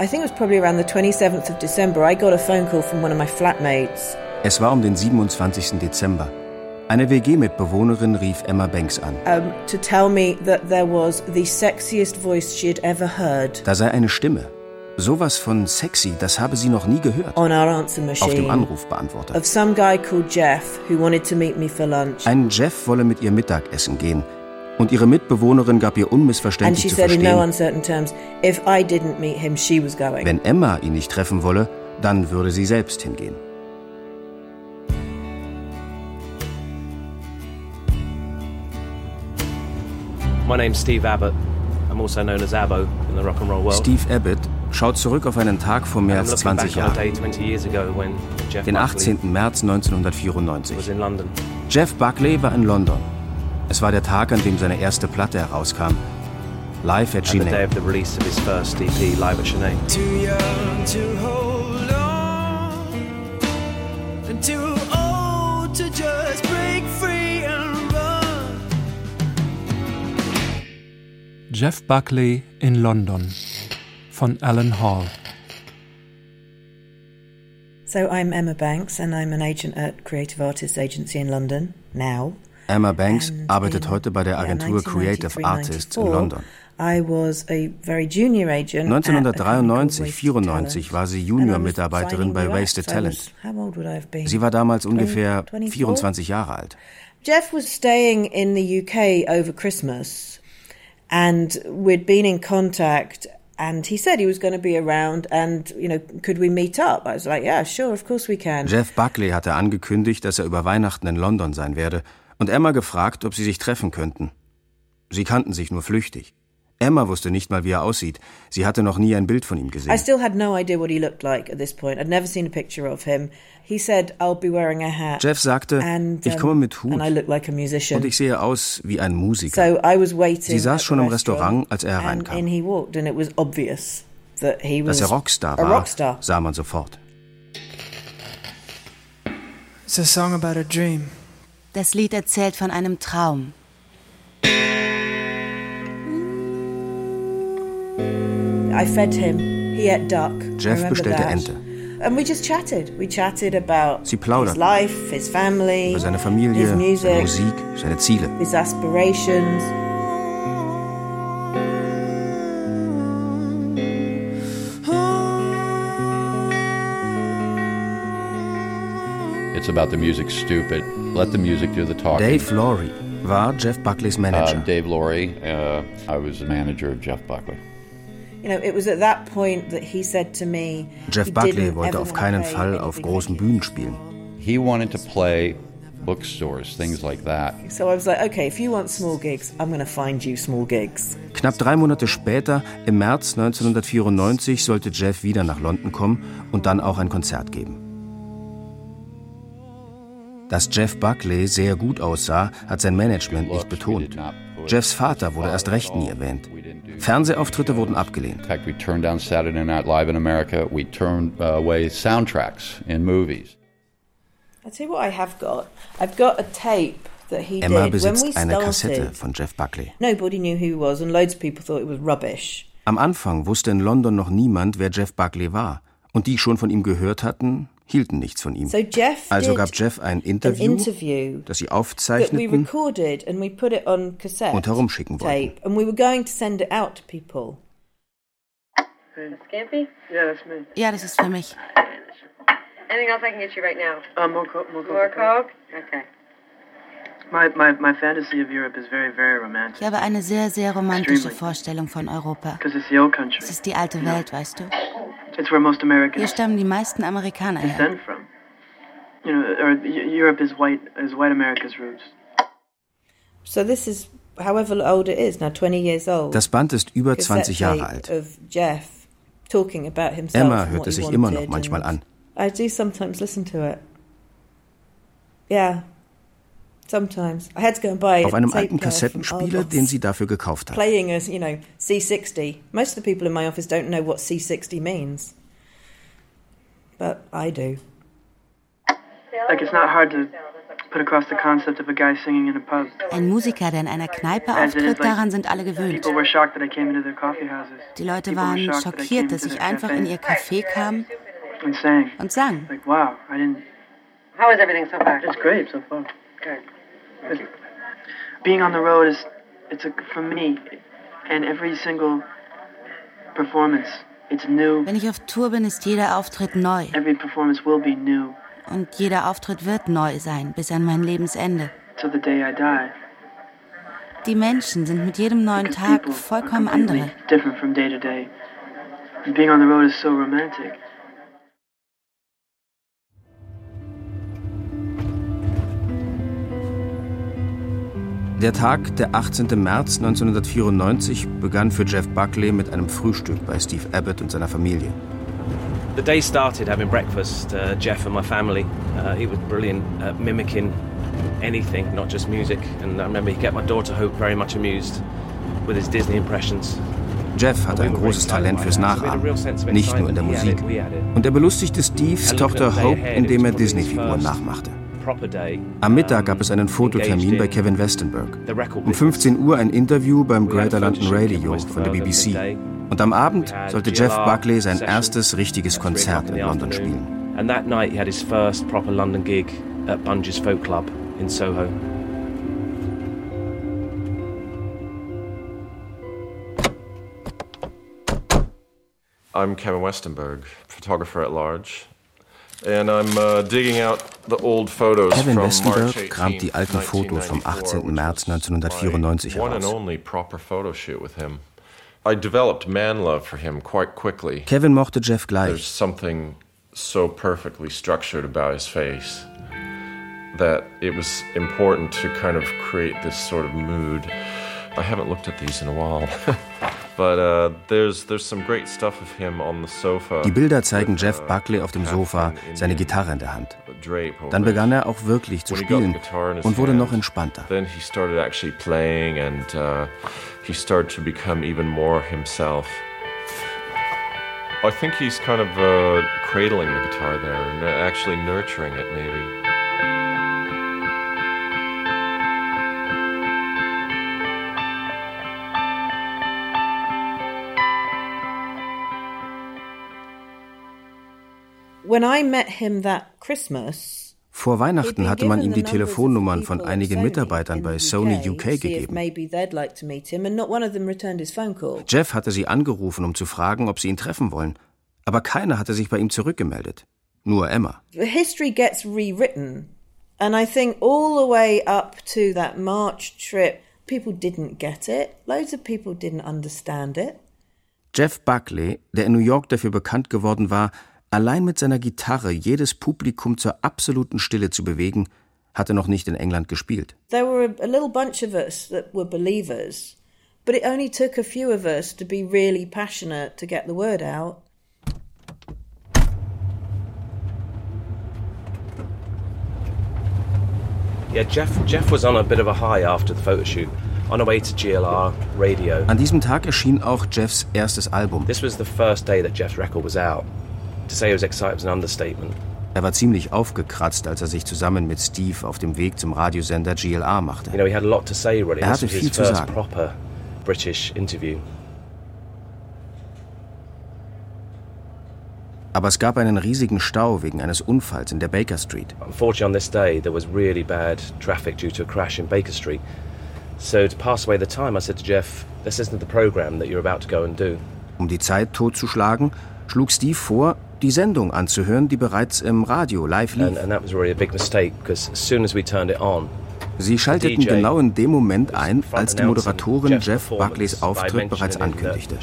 I think it was probably around the 27th of December. I got a phone call from one of my flatmates. Es war um den 27. Dezember. Eine WG-Mitbewohnerin rief Emma Banks an. Um, to tell me that there was the sexiest voice she had ever heard. Da sei eine Stimme. Sowas von sexy, das habe sie noch nie gehört. On our answer machine. Auf dem Anrufbeantworter. Of some guy called Jeff who wanted to meet me for lunch. Ein Jeff wolle mit ihr Mittagessen gehen. Und ihre Mitbewohnerin gab ihr unmissverständlich zu verstehen, no uncertain terms, if I didn't meet him, she was going. wenn Emma ihn nicht treffen wolle, dann würde sie selbst hingehen. My name's Steve Abbott. I'm also known as Abbo in the rock and roll world. Steve Abbott schaut zurück auf einen Tag vor mehr als looking 20 back on a Jahren, day 20 years ago when Jeff den Buckley 18. März 1994. was in London. Jeff Buckley war in London. Es war der Tag, an dem seine erste Platte herauskam. Live at And the day Chine. of the release of his first EP, Live at Chennai. Too young to hold on, and too old to just break free and run. Jeff Buckley in London von Alan Hall. So I'm Emma Banks and I'm an agent at Creative Artists Agency in London now. Emma Banks arbeitet heute bei der Agentur Creative 1993, Artists in 94, London. I was a very junior agent at a company called 1993, Wasted 94 Talent. war sie Junior-Mitarbeiterin bei Wasted Talent. Sie war damals 20, ungefähr 24? 24 Jahre alt. Jeff was staying in the UK over Christmas, and we'd been in contact. And he said he was going to be around, and you know, could we meet up? I was like, yeah, sure, of course we can. Jeff Buckley hatte angekündigt, dass er über Weihnachten in London sein werde und Emma gefragt, ob sie sich treffen könnten. Sie kannten sich nur flüchtig. Emma wusste nicht mal, wie er aussieht. Sie hatte noch nie ein Bild von ihm I gesehen. still had no idea what he looked like at this point. I'd never seen a picture of him. He said, "I'll be wearing a hat." Jeff sagte, and, ich um, komme mit Hut and I look like a musician. und ich sehe aus wie ein Musiker. So I was waiting. Sie saß schon im Restaurant, als er and hereinkam. in he walked, and it was obvious that he was Dass er Rockstar a war, rockstar. sah man sofort. It's a song about a dream. Das Lied erzählt von einem Traum. I fed him. He ate duck. Jeff bestellte that. Ente. And we just chatted. We chatted about Sie plauderten. his life, his family, Über seine Familie, his music, seine Musik, seine Ziele. his aspirations. It's about the music stupid. Let the music do the talking. Dave Laurie war Jeff Buckleys Manager. Um, Dave Laurie. Uh, I was the manager of Jeff Buckley. You know, it was at that point that he said to me, Jeff he Buckley wollte auf keinen play Fall auf großen. Bühnen spielen. He wanted to play bookstores, things like that. So I was like, okay, if you want small gigs, I'm going to find you small gigs. Knapp drei Monate später, im März 1994, sollte Jeff wieder nach London kommen und dann auch ein Konzert geben. Dass Jeff Buckley sehr gut aussah, hat sein Management nicht betont. Jeffs Vater wurde erst recht nie erwähnt. Fernsehauftritte wurden abgelehnt. Uh, away soundtracks in movies. I'll tell you what I have got. I've got a tape that he Emma besitzt eine Kassette von Jeff Buckley. Nobody knew who he was, and loads of people thought it was rubbish. Am Anfang wusste in London noch niemand, wer Jeff Buckley war. Und die schon von ihm gehört hatten, hielten nichts von ihm. So Jeff Also gab Jeff ein an Interview, interview das sie aufzeichneten recorded and we put it on cassette und herumschicken wollten. tape, and we were going to send it out to people. Scampy? Yeah, that's me. Ja, das ist für mich. Anything else I can get you right now? Uh, more, co- more, More Coca-Cola. Coke? Okay. Ich habe eine sehr, sehr romantische Vorstellung von Europa. Because it's the old country. Es ist die alte Welt, weißt du? It's where most Hier Americans stammen die meisten Amerikaner her. descend from. You know, or Eu- Europe is white, is white America's roots. So this is, however old it is now, 20 years old. Das Band ist über cassette 20 Jahre alt. Of Jeff talking about himself. Emma hört es sich immer noch manchmal an. I do sometimes listen to it. Yeah. Sometimes. I had to go and buy Auf a einem alten Kassettenspieler, den sie dafür gekauft hat. playing as, you know, C60. Most of the people in my office don't know what C60 means. But I do. Like, it's not hard to put across the concept of a guy singing in a pub. Ein Musiker, der in einer Kneipe auftritt, daran sind alle gewöhnt. People were shocked that I came into their coffee houses. Die Leute waren schockiert, dass ich einfach in ihr Café kam und sang. Like, wow, I didn't. How is everything so far? It's great so far. Good. Being on the road is, it's a, for me, and every single performance, it's new. Wenn ich auf Tour bin, ist jeder Auftritt neu. Every performance will be new Und jeder Auftritt wird neu sein, bis an mein Lebensende. till the day I die. Die Menschen sind mit jedem neuen Because Tag vollkommen andere. different from day to day. And being on the road is so romantic. Der Tag, der 18. März 1994, begann für Jeff Buckley mit einem Frühstück bei Steve Abbott und seiner Familie. The day started having breakfast, uh, Jeff and my family. Uh, he was brilliant at mimicking anything, not just music. And I remember he kept my daughter Hope very much amused with his Disney impressions. Jeff hatte ein großes Talent fürs Nachahmen, nicht nur in der Musik. Und er belustigte Steves Tochter Hope, indem er Disney-Figuren nachmachte. Am Mittag gab es einen Fototermin bei Kevin Westenberg. Um 15 Uhr ein Interview beim Greater London Radio von der BBC. Und am Abend sollte Jeff Buckley sein erstes richtiges Konzert in London spielen. And that night he had his first proper London gig at Bunge's Folk Club in Soho. I'm Kevin Westenberg, photographer at large. And I'm uh, digging out the old photos Kevin from Westenberg March kramt die alten Fotos vom 18. März 1994 my one and heraus. only proper photo with him. I developed man love for him quite quickly. Kevin mochte Jeff gleich. There's something so perfectly structured about his face that it was important to kind of create this sort of mood. I haven't looked at these in a while, but uh, there's there's some great stuff of him on the sofa. Die Bilder zeigen with, Jeff uh, Buckley auf dem Sofa, seine Gitarre in der Hand. drape over Dann it. begann er auch wirklich zu When he got the spielen guitar in his und wurde noch hand, entspannter. Then he started actually playing, and uh, he started to become even more himself. I think he's kind of uh, cradling the guitar there and uh, actually nurturing it, maybe. Vor Weihnachten hatte man ihm die Telefonnummern von einigen Mitarbeitern bei Sony UK gegeben. Maybe they'd like to meet him, and not one of them returned his phone call. Jeff hatte sie angerufen, um zu fragen, ob sie ihn treffen wollen. Aber keiner hatte sich bei ihm zurückgemeldet. Nur Emma. History gets rewritten, and I think all the way up to that March trip, people didn't get it. Loads of people didn't understand it. Jeff Buckley, der in New York dafür bekannt geworden war, allein mit seiner Gitarre jedes Publikum zur absoluten Stille zu bewegen, hatte noch nicht in England gespielt. There were a, a little bunch of us that were believers, but it only took a few of us to be really passionate to get the word out. Yeah, Jeff Jeff was on a bit of a high after the photo shoot. On our way to GLR radio. An diesem Tag erschien auch Jeffs erstes Album. This was the first day that Jeff's record was out. To say he was excited was an understatement. Er war ziemlich aufgekratzt, als er sich zusammen mit Steve auf dem Weg zum Radiosender GLR machte. You know, he had a lot to say really. Er This hatte was his viel zu first sagen. proper British interview. Aber es gab einen riesigen Stau wegen eines Unfalls in der Baker Street. Unfortunately, on this day, there was really bad traffic due to a crash in Baker Street. So, to pass away the time, I said to Jeff, this isn't the program that you're about to go and do. Um die Zeit totzuschlagen, schlug Steve vor, die Sendung anzuhören, die bereits im Radio live lief. Sie schalteten genau in dem Moment ein, als die Moderatorin Jeff Buckleys Auftritt bereits ankündigte.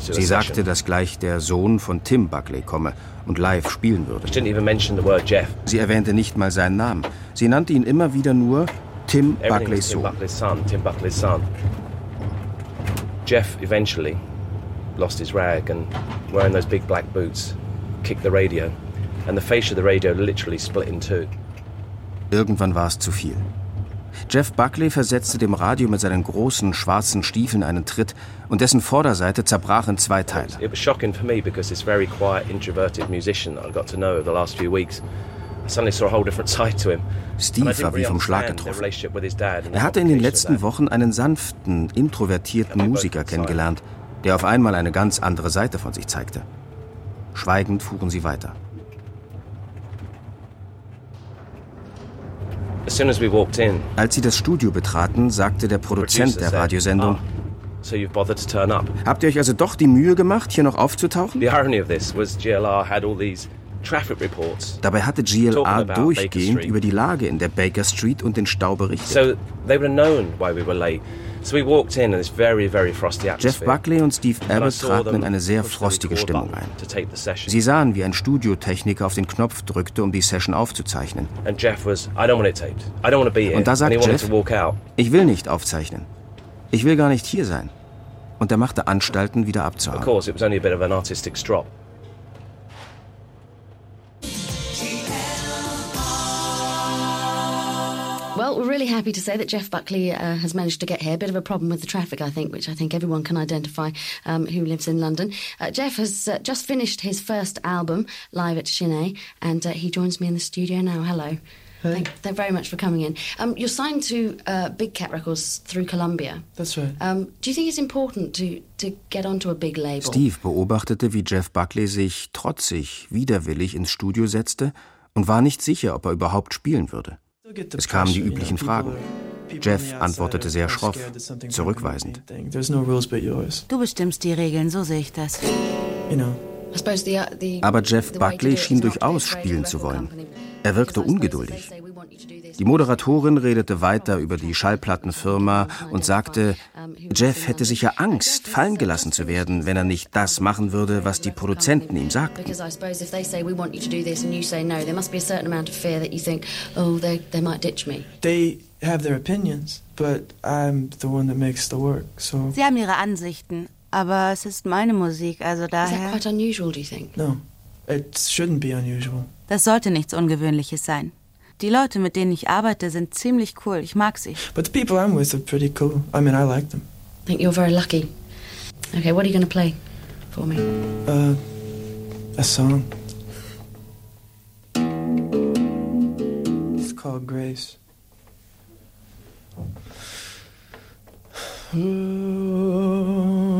Sie sagte, dass gleich der Sohn von Tim Buckley komme und live spielen würde. Sie erwähnte nicht mal seinen Namen. Sie nannte ihn immer wieder nur Tim Buckleys Sohn. Jeff eventually lost his rag and, wearing those big black boots, kicked the radio. And the face of the radio literally split in two. Irgendwann war es zu viel. Jeff Buckley versetzte dem Radio mit seinen großen schwarzen Stiefeln einen Tritt und dessen Vorderseite zerbrach in zwei Teile. It was shocking for me because this very quiet, introverted musician I got to know over the last few weeks I suddenly saw a whole different side to him. Steve war wie vom Schlag getroffen. Er hatte in den letzten Wochen einen sanften, introvertierten Musiker kennengelernt, der auf einmal eine ganz andere Seite von sich zeigte. Schweigend fuhren sie weiter. Als sie das Studio betraten, sagte der Produzent der Radiosendung, "Ah, so you've bothered to turn up. habt ihr euch also doch die Mühe gemacht, hier noch aufzutauchen? GLR. Dabei hatte Baker durchgehend über die Lage in der Baker Street und den Stau berichtet. Jeff. Buckley und Steve Abbott traten in eine sehr frostige Stimmung ein. Sie sahen, wie ein Studiotechniker auf den Knopf drückte, um die Session aufzuzeichnen. And Jeff was, I don't want it taped. I don't want to be here. Und da sagt and he wanted Jeff, ich will nicht aufzeichnen. Ich will gar nicht hier sein. Und er machte Anstalten, wieder abzuhauen. Well, we're really happy to say that Jeff Buckley uh, has managed to get here. A bit of a problem with the traffic, I think, which I think everyone can identify um, who lives in London. Uh, Jeff has uh, just finished his first album live at Chine, and uh, he joins me in the studio now. Hello. Thank, thank very much for coming in. Um, you're signed to uh, Big Cat Records through Columbia. That's right. Um, do you think it's important to, to get onto a big label? Steve beobachtete, wie Jeff Buckley sich trotzig, widerwillig ins Studio setzte und war nicht sicher, ob er überhaupt spielen würde. Es kamen die üblichen Fragen. Jeff antwortete sehr schroff, zurückweisend. Du bestimmst die Regeln, so sehe ich das. Aber Jeff Buckley schien durchaus spielen zu wollen. Er wirkte ungeduldig. Die Moderatorin redete weiter über die Schallplattenfirma und sagte, Jeff hätte sicher Angst, fallen gelassen zu werden, wenn er nicht das machen würde, was die Produzenten ihm sagten. Because I suppose if they say we want you to do this and you say no, there must be a certain amount of fear that you think, oh, they, they might ditch me. They have their opinions, but I'm the one that makes the work. So Sie haben ihre Ansichten, aber es ist meine Musik, also Is that daher. quite unusual, do you think? no, it shouldn't be unusual. Das sollte nichts Ungewöhnliches sein. Die Leute, mit denen ich arbeite, sind ziemlich cool. Ich mag sie. But the people I'm with are pretty cool. I mean, I like them. I think you're very lucky. Okay, what are you going to play for me? Uh, a song. It's called Grace. And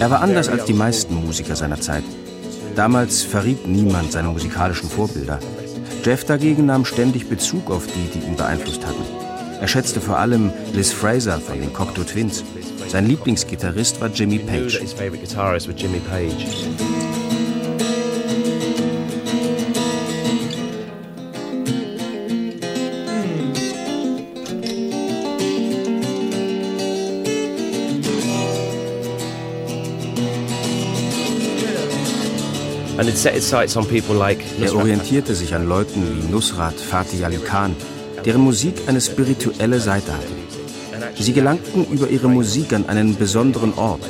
Er war anders als die meisten Musiker seiner Zeit. Damals verriet niemand seine musikalischen Vorbilder. Jeff dagegen nahm ständig Bezug auf die, die ihn beeinflusst hatten. Er schätzte vor allem Liz Fraser von den Cocteau Twins. Sein Lieblingsgitarrist war Jimmy Page. Er orientierte sich an Leuten wie Nusrat Fatih Ali Khan, deren Musik eine spirituelle Seite hatte. Sie gelangten über ihre Musik an einen besonderen Ort.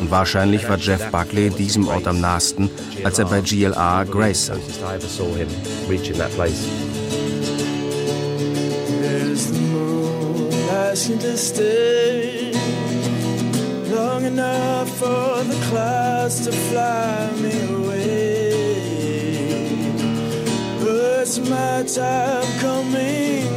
Und wahrscheinlich war Jeff Buckley diesem Ort am nahesten, als er bei GLR Grace sang. closest I ever saw him reaching that place. There's the moon asking to stay long enough for the clouds to fly me away. But my time coming.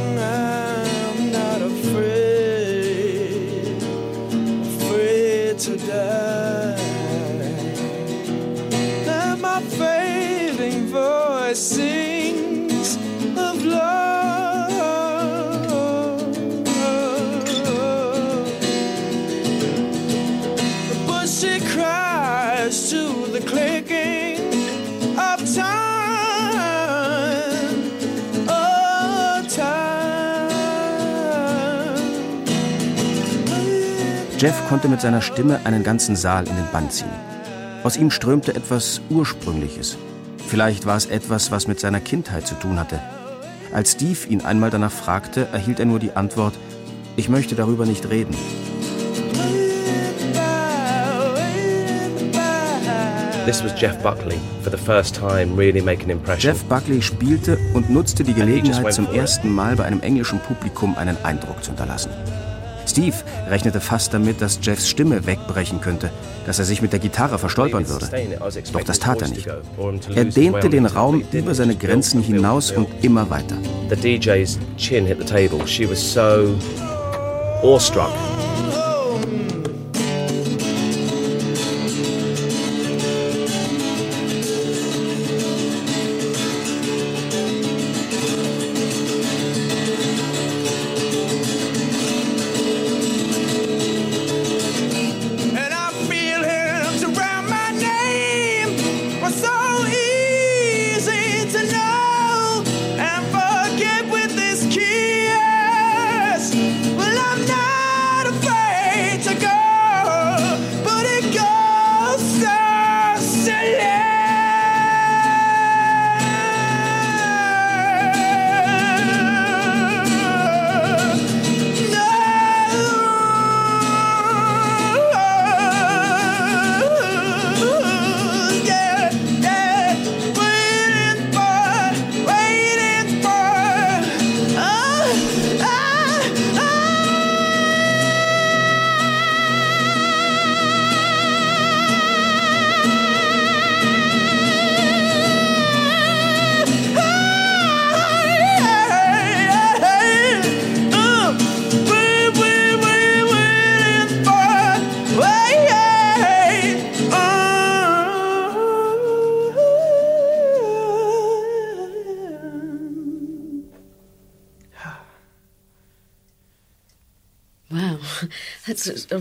Jeff konnte mit seiner Stimme einen ganzen Saal in den Bann ziehen. Aus ihm strömte etwas Ursprüngliches. Vielleicht war es etwas, was mit seiner Kindheit zu tun hatte. Als Steve ihn einmal danach fragte, erhielt er nur die Antwort, ich möchte darüber nicht reden. This was Jeff Buckley for the first time really making an impression. Jeff Buckley spielte und nutzte die Gelegenheit zum ersten Mal bei einem englischen Publikum einen Eindruck zu hinterlassen. Steve rechnete fast damit, dass Jeffs Stimme wegbrechen könnte, dass er sich mit der Gitarre verstolpern würde. Doch das tat er nicht. Er dehnte den Raum über seine Grenzen hinaus und immer weiter. The DJ's chin hit the table. She was so awestruck.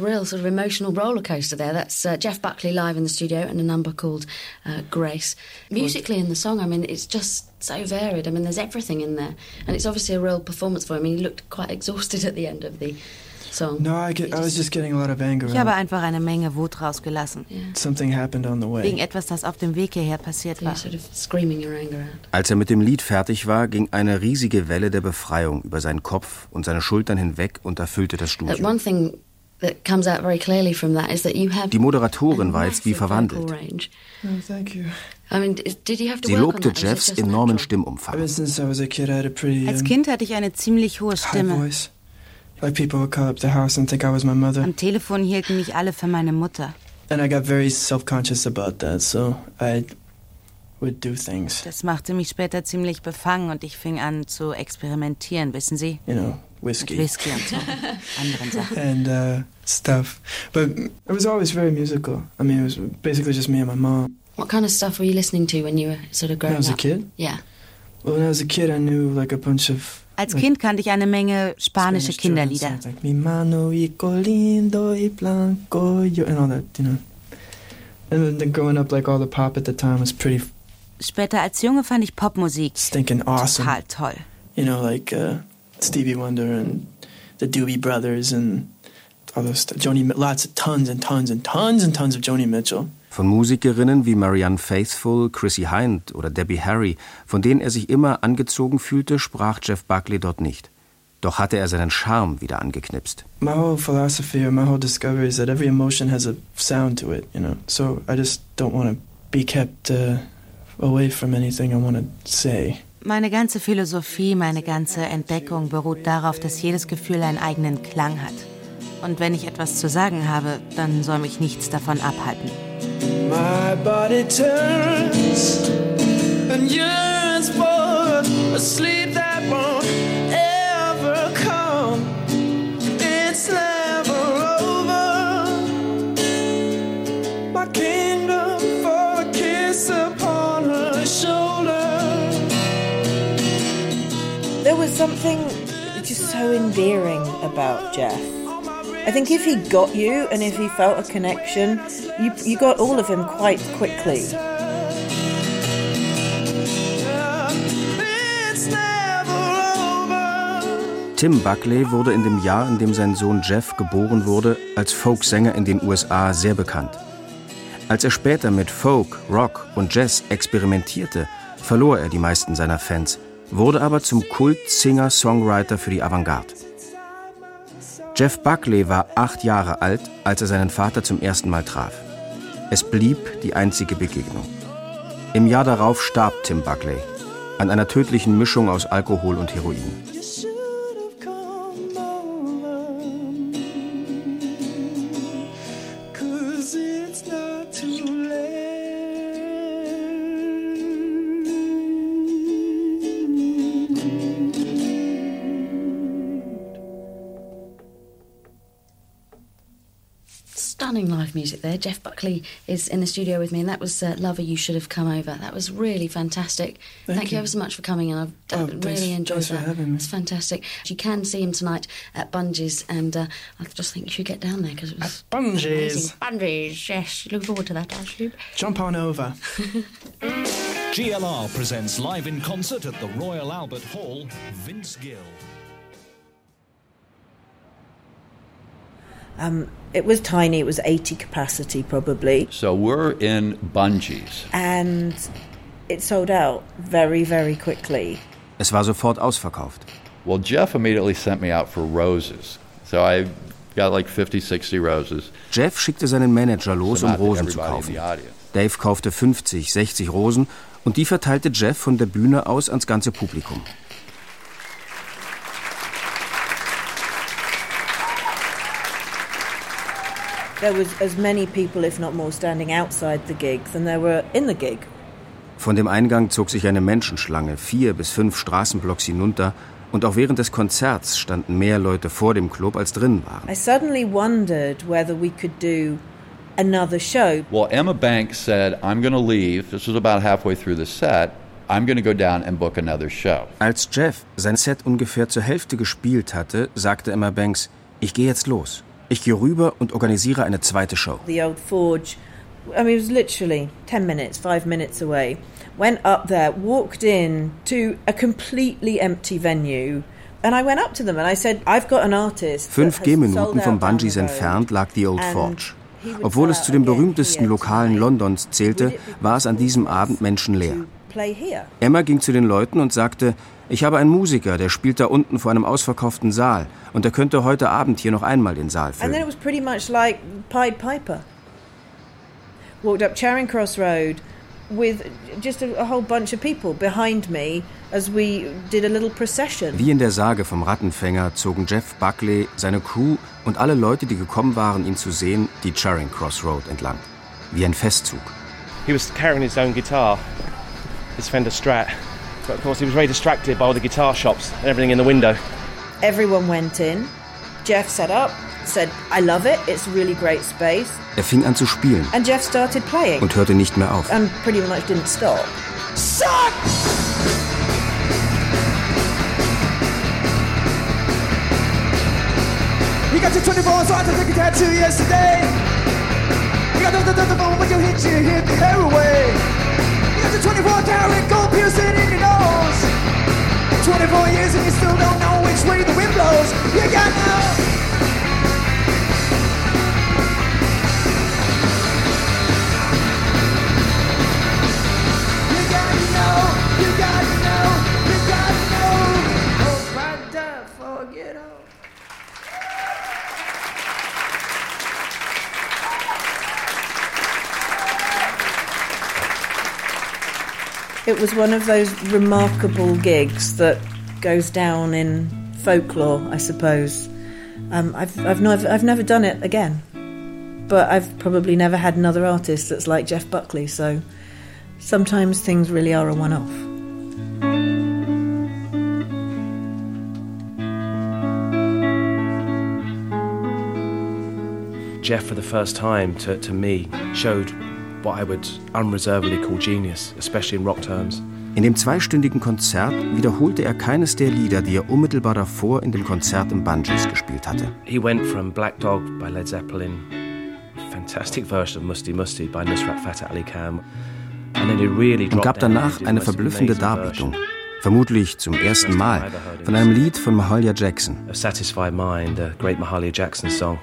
A real sort of emotional roller coaster there. That's uh, Jeff Buckley live in the studio and a number called uh, Grace. Musically in the song, I mean, it's just so varied. I mean, there's everything in there, and it's obviously a real performance for him. I mean, he looked quite exhausted at the end of the song. No, I, get, I was just getting a lot of anger. Ich habe einfach eine Menge Wut rausgelassen. Something happened on the Wegen way. etwas, das auf dem Weg hierher passiert war. sort of screaming your anger out. Als er mit dem Lied fertig war, ging eine riesige Welle der Befreiung über seinen Kopf und seine Schultern hinweg und erfüllte das That Studio. one thing that comes out very clearly from that is that you have Die Moderatorin war jetzt wie vocal verwandelt. range. Oh, thank you. I mean, is- did you have to Sie lobte Jeffs enormen Stimmumfang. Als Kind hatte ich eine ziemlich hohe Stimme. voice. Like people would call up the house and think I was my mother. Am Telefon hielten mich alle für meine Mutter. And I got very self-conscious about that, so I would do things, Das machte mich später ziemlich befangen und ich fing an zu experimentieren, wissen Sie? you know, Mit whiskey. Whisky und so. Anderen Sachen. and uh, stuff. But it was always very musical. I mean, it was basically just me and my mom. What kind of stuff were you listening to when you were sort of When growing I was a up? kid? Yeah. Well, when I was a kid, I knew like a bunch of Als Kind kannte ich eine Menge spanische Spanish children's Kinderlieder. songs, Like Mi mano y lindo y blanco, yo, and all that, you know. And then growing up, like all the pop at the time was pretty Später als Junge fand ich Popmusik stinking awesome. total toll. You know, like uh, Stevie Wonder and the Doobie Brothers and all those stuff. Joni, lots of tons and tons and tons and tons of Joni Mitchell. Von Musikerinnen wie Marianne Faithfull, Chrissy Hind oder Debbie Harry, von denen er sich immer angezogen fühlte, sprach Jeff Buckley dort nicht. Doch hatte er seinen Charme wieder angeknipst. My whole philosophy or my whole discovery is that every emotion has a sound to it, you know. So I just don't want to be kept uh, away from anything I want to say. Meine ganze Philosophie, meine ganze Entdeckung beruht darauf, dass jedes Gefühl einen eigenen Klang hat. Und wenn ich etwas zu sagen habe, dann soll mich nichts davon abhalten. My body turns and yearns for a sleep something just so endearing about Jeff. I think if he got you and if he felt a connection, you, you got all of him quite quickly. Tim Buckley wurde in dem Jahr, in dem sein Sohn Jeff geboren wurde, als Folksänger in den USA sehr bekannt. Als er später mit Folk, Rock und Jazz experimentierte, verlor er die meisten seiner Fans, wurde aber zum Kult-Singer-Songwriter für die Avantgarde. Jeff Buckley war acht Jahre alt, als er seinen Vater zum ersten Mal traf. Es blieb die einzige Begegnung. Im Jahr darauf starb Tim Buckley an einer tödlichen Mischung aus Alkohol und Heroin. Music there. Jeff Buckley is in the studio with me, and that was uh, Lover, You Should Have Come Over. That was really fantastic. Thank Thank, you. you. ever so much for coming, and I've Oh, uh, thanks- really enjoyed thanks for that. It's fantastic. You can see him tonight at Bungees, and uh, I just think you should get down there because it was Bungees. amazing. Bungees, yes. Look forward to that, actually. Jump on over. GLR presents live in concert at the Royal Albert Hall, Vince Gill. Um, it was tiny, it was 80 capacity probably, So we're in Bungees. and it sold out very, very quickly. Es war sofort ausverkauft. Well, Jeff immediately sent me out for roses. So I got like 50, 60 roses. Jeff schickte seinen Manager los, um Rosen zu kaufen. Dave kaufte 50, 60 Rosen und die verteilte Jeff von der Bühne aus ans ganze Publikum. There was as many people, if not more, standing outside the gig than there were in the gig. Von dem Eingang zog sich eine Menschenschlange vier bis fünf Straßenblocks hinunter und auch während des Konzerts standen mehr Leute vor dem Club als drin waren. I suddenly wondered whether we could do another show. Well, Emma Banks said, I'm going to leave. This was about halfway through the set. I'm going to go down and book another show. Als Jeff sein Set ungefähr zur Hälfte gespielt hatte, sagte Emma Banks, ich gehe jetzt los. Ich gehe rüber und organisiere eine zweite Show. The old forge, I mean, it was literally 10 minutes, five minutes away. Went up there, walked in to a completely empty venue. And I went up to them and I said, I've got an artist. that Fünf has Gehminuten vom Bungees entfernt lag die Old Forge. Obwohl es zu den berühmtesten Lokalen. Londons zählte, war es an diesem Abend menschenleer. Emma ging zu den Leuten und sagte, ich habe einen Musiker, der spielt da unten vor einem ausverkauften Saal und er könnte heute Abend hier noch einmal den Saal And then füllen. it was pretty much like Pied Piper. Walked up Charing Cross Road with just a, a whole bunch of people behind me as we did a little procession. Wie in der Sage vom Rattenfänger zogen Jeff Buckley, seine Crew und alle Leute, die gekommen waren, ihn zu sehen, die Charing Cross Road entlang. Wie ein Festzug. He was carrying his own guitar, his Fender Strat. But of course, he was very distracted by all the guitar shops and everything in the window. Everyone went in. Jeff set up, said, I love it, it's a really great space. Er fing an zu spielen And Jeff started playing und hörte nicht mehr auf. and pretty much didn't stop. Suck! You got your 24 so I took a tattoo yesterday. You got the, the, the, the phone when you hit you hit the hair 24 karat gold piercing in your nose. 24 years and you still don't know which way the wind blows. You got no. It was one of those remarkable gigs that goes down in folklore, I suppose. Um, I've, I've, never, I've never done it again, but I've probably never had another artist that's like Jeff Buckley, so sometimes things really are a one off. Jeff, for the first time, to, to me, showed what I would unreservedly call genius, especially in rock terms. In dem zweistündigen Konzert wiederholte er keines der Lieder, die er unmittelbar davor in dem Konzert im Bungees gespielt hatte. He went from Black Dog by Led Zeppelin, fantastic version of Musty Musty by Nusrat Fateh Ali Khan, and then he really und gab danach eine verblüffende Darbietung, vermutlich zum ersten Mal, von einem Lied von Mahalia Jackson. of Satisfied Mind, a great Mahalia Jackson song.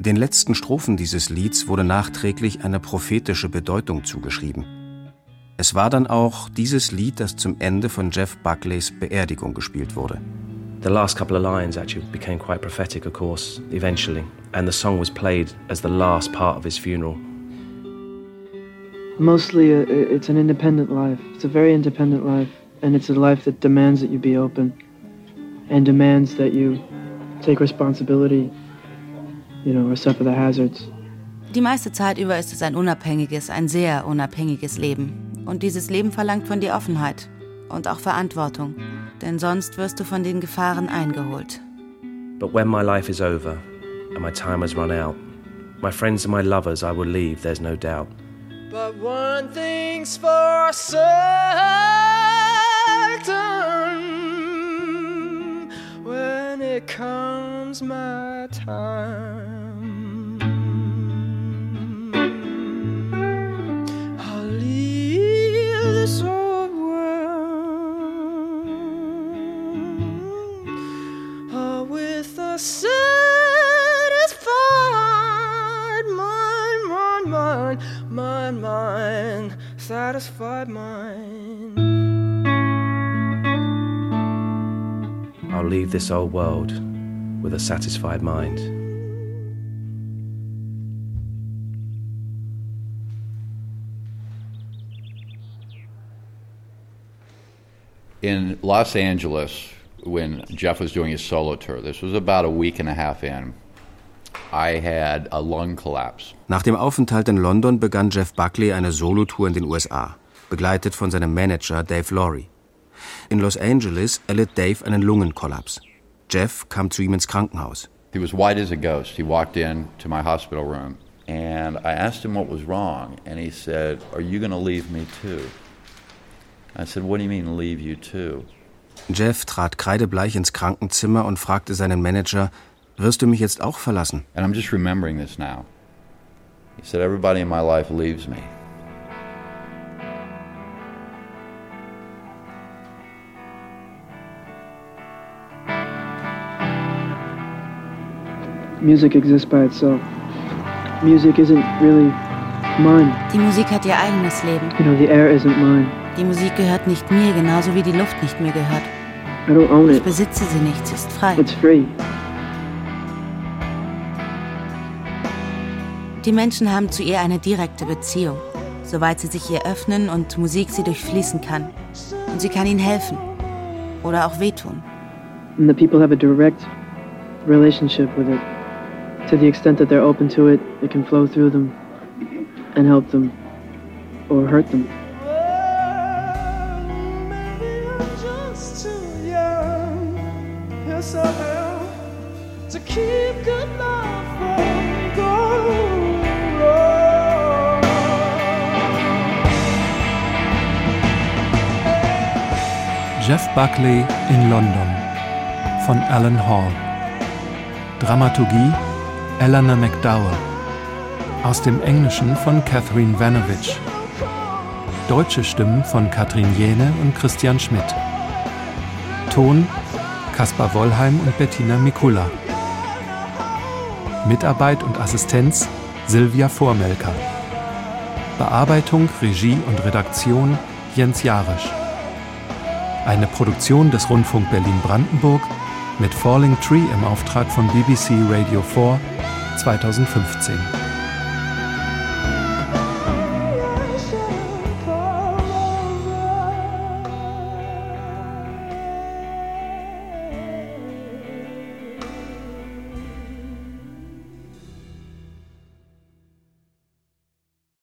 Den letzten Strophen dieses Lieds wurde nachträglich eine prophetische Bedeutung zugeschrieben. Es war dann auch dieses Lied, das zum Ende von Jeff Buckleys Beerdigung gespielt wurde. The last couple of lines actually became quite prophetic, of course, eventually, and the song was played as the last part of his funeral. Mostly, uh, it's an independent life. It's a very independent life, and it's a life that demands that you be open, and demands that you take responsibility, you know, or suffer the hazards. Die meiste Zeit über ist es ein unabhängiges, ein sehr unabhängiges Leben. Und dieses Leben verlangt von dir Offenheit und auch Verantwortung, denn sonst wirst du von den Gefahren eingeholt. But when my life is over and my time has run out, my friends and my lovers I will leave, there's no doubt. But one thing's for certain when it comes my time, I'll leave this old world uh, with a satisfied mind, mind, mind, mind, mind, satisfied mind. I'll leave this old world with a satisfied mind. In Los Angeles, when Jeff was doing his solo tour, this was about a week and a half in, I had a lung collapse. Nach dem Aufenthalt in London begann Jeff Buckley eine Solotour in den USA, begleitet von seinem Manager Dave Laurie. In Los Angeles erlitt Dave einen Lungenkollaps. Jeff kam zu ihm ins Krankenhaus. He was white as a ghost. He walked in to my hospital room, and I asked him what was wrong, and he said, Are you going to leave me too? I said, What do you mean, leave you too? Jeff trat kreidebleich ins Krankenzimmer und fragte seinen Manager, wirst du mich jetzt auch verlassen? And I'm just remembering this now. He said, Everybody in my life leaves me. Music exists by itself. Music isn't really mine. Die Musik hat ihr eigenes Leben. You know, the air isn't mine. Die Musik gehört nicht mir, genauso wie die Luft nicht mir gehört. I don't own Ich it. besitze sie nicht, sie ist frei. It's free. Die Menschen haben zu ihr eine direkte Beziehung, soweit sie sich ihr öffnen und Musik sie durchfließen kann. Und sie kann ihnen helfen oder auch wehtun. And the people have a direct relationship with it. To the extent that they're open to it, it can flow through them and help them or hurt them. Jeff Buckley in London von Alan Hall. Dramaturgie Eleanor McDowell. Aus dem Englischen von Catherine Vanovich. Deutsche Stimmen von Katrin Jene und Christian Schmidt. Ton Kaspar Wollheim und Bettina Mikula. Mitarbeit und Assistenz Silvia Vormelker. Bearbeitung, Regie und Redaktion Jens Jarisch. Eine Produktion des Rundfunk Berlin-Brandenburg mit Falling Tree im Auftrag von BBC Radio 4 2015.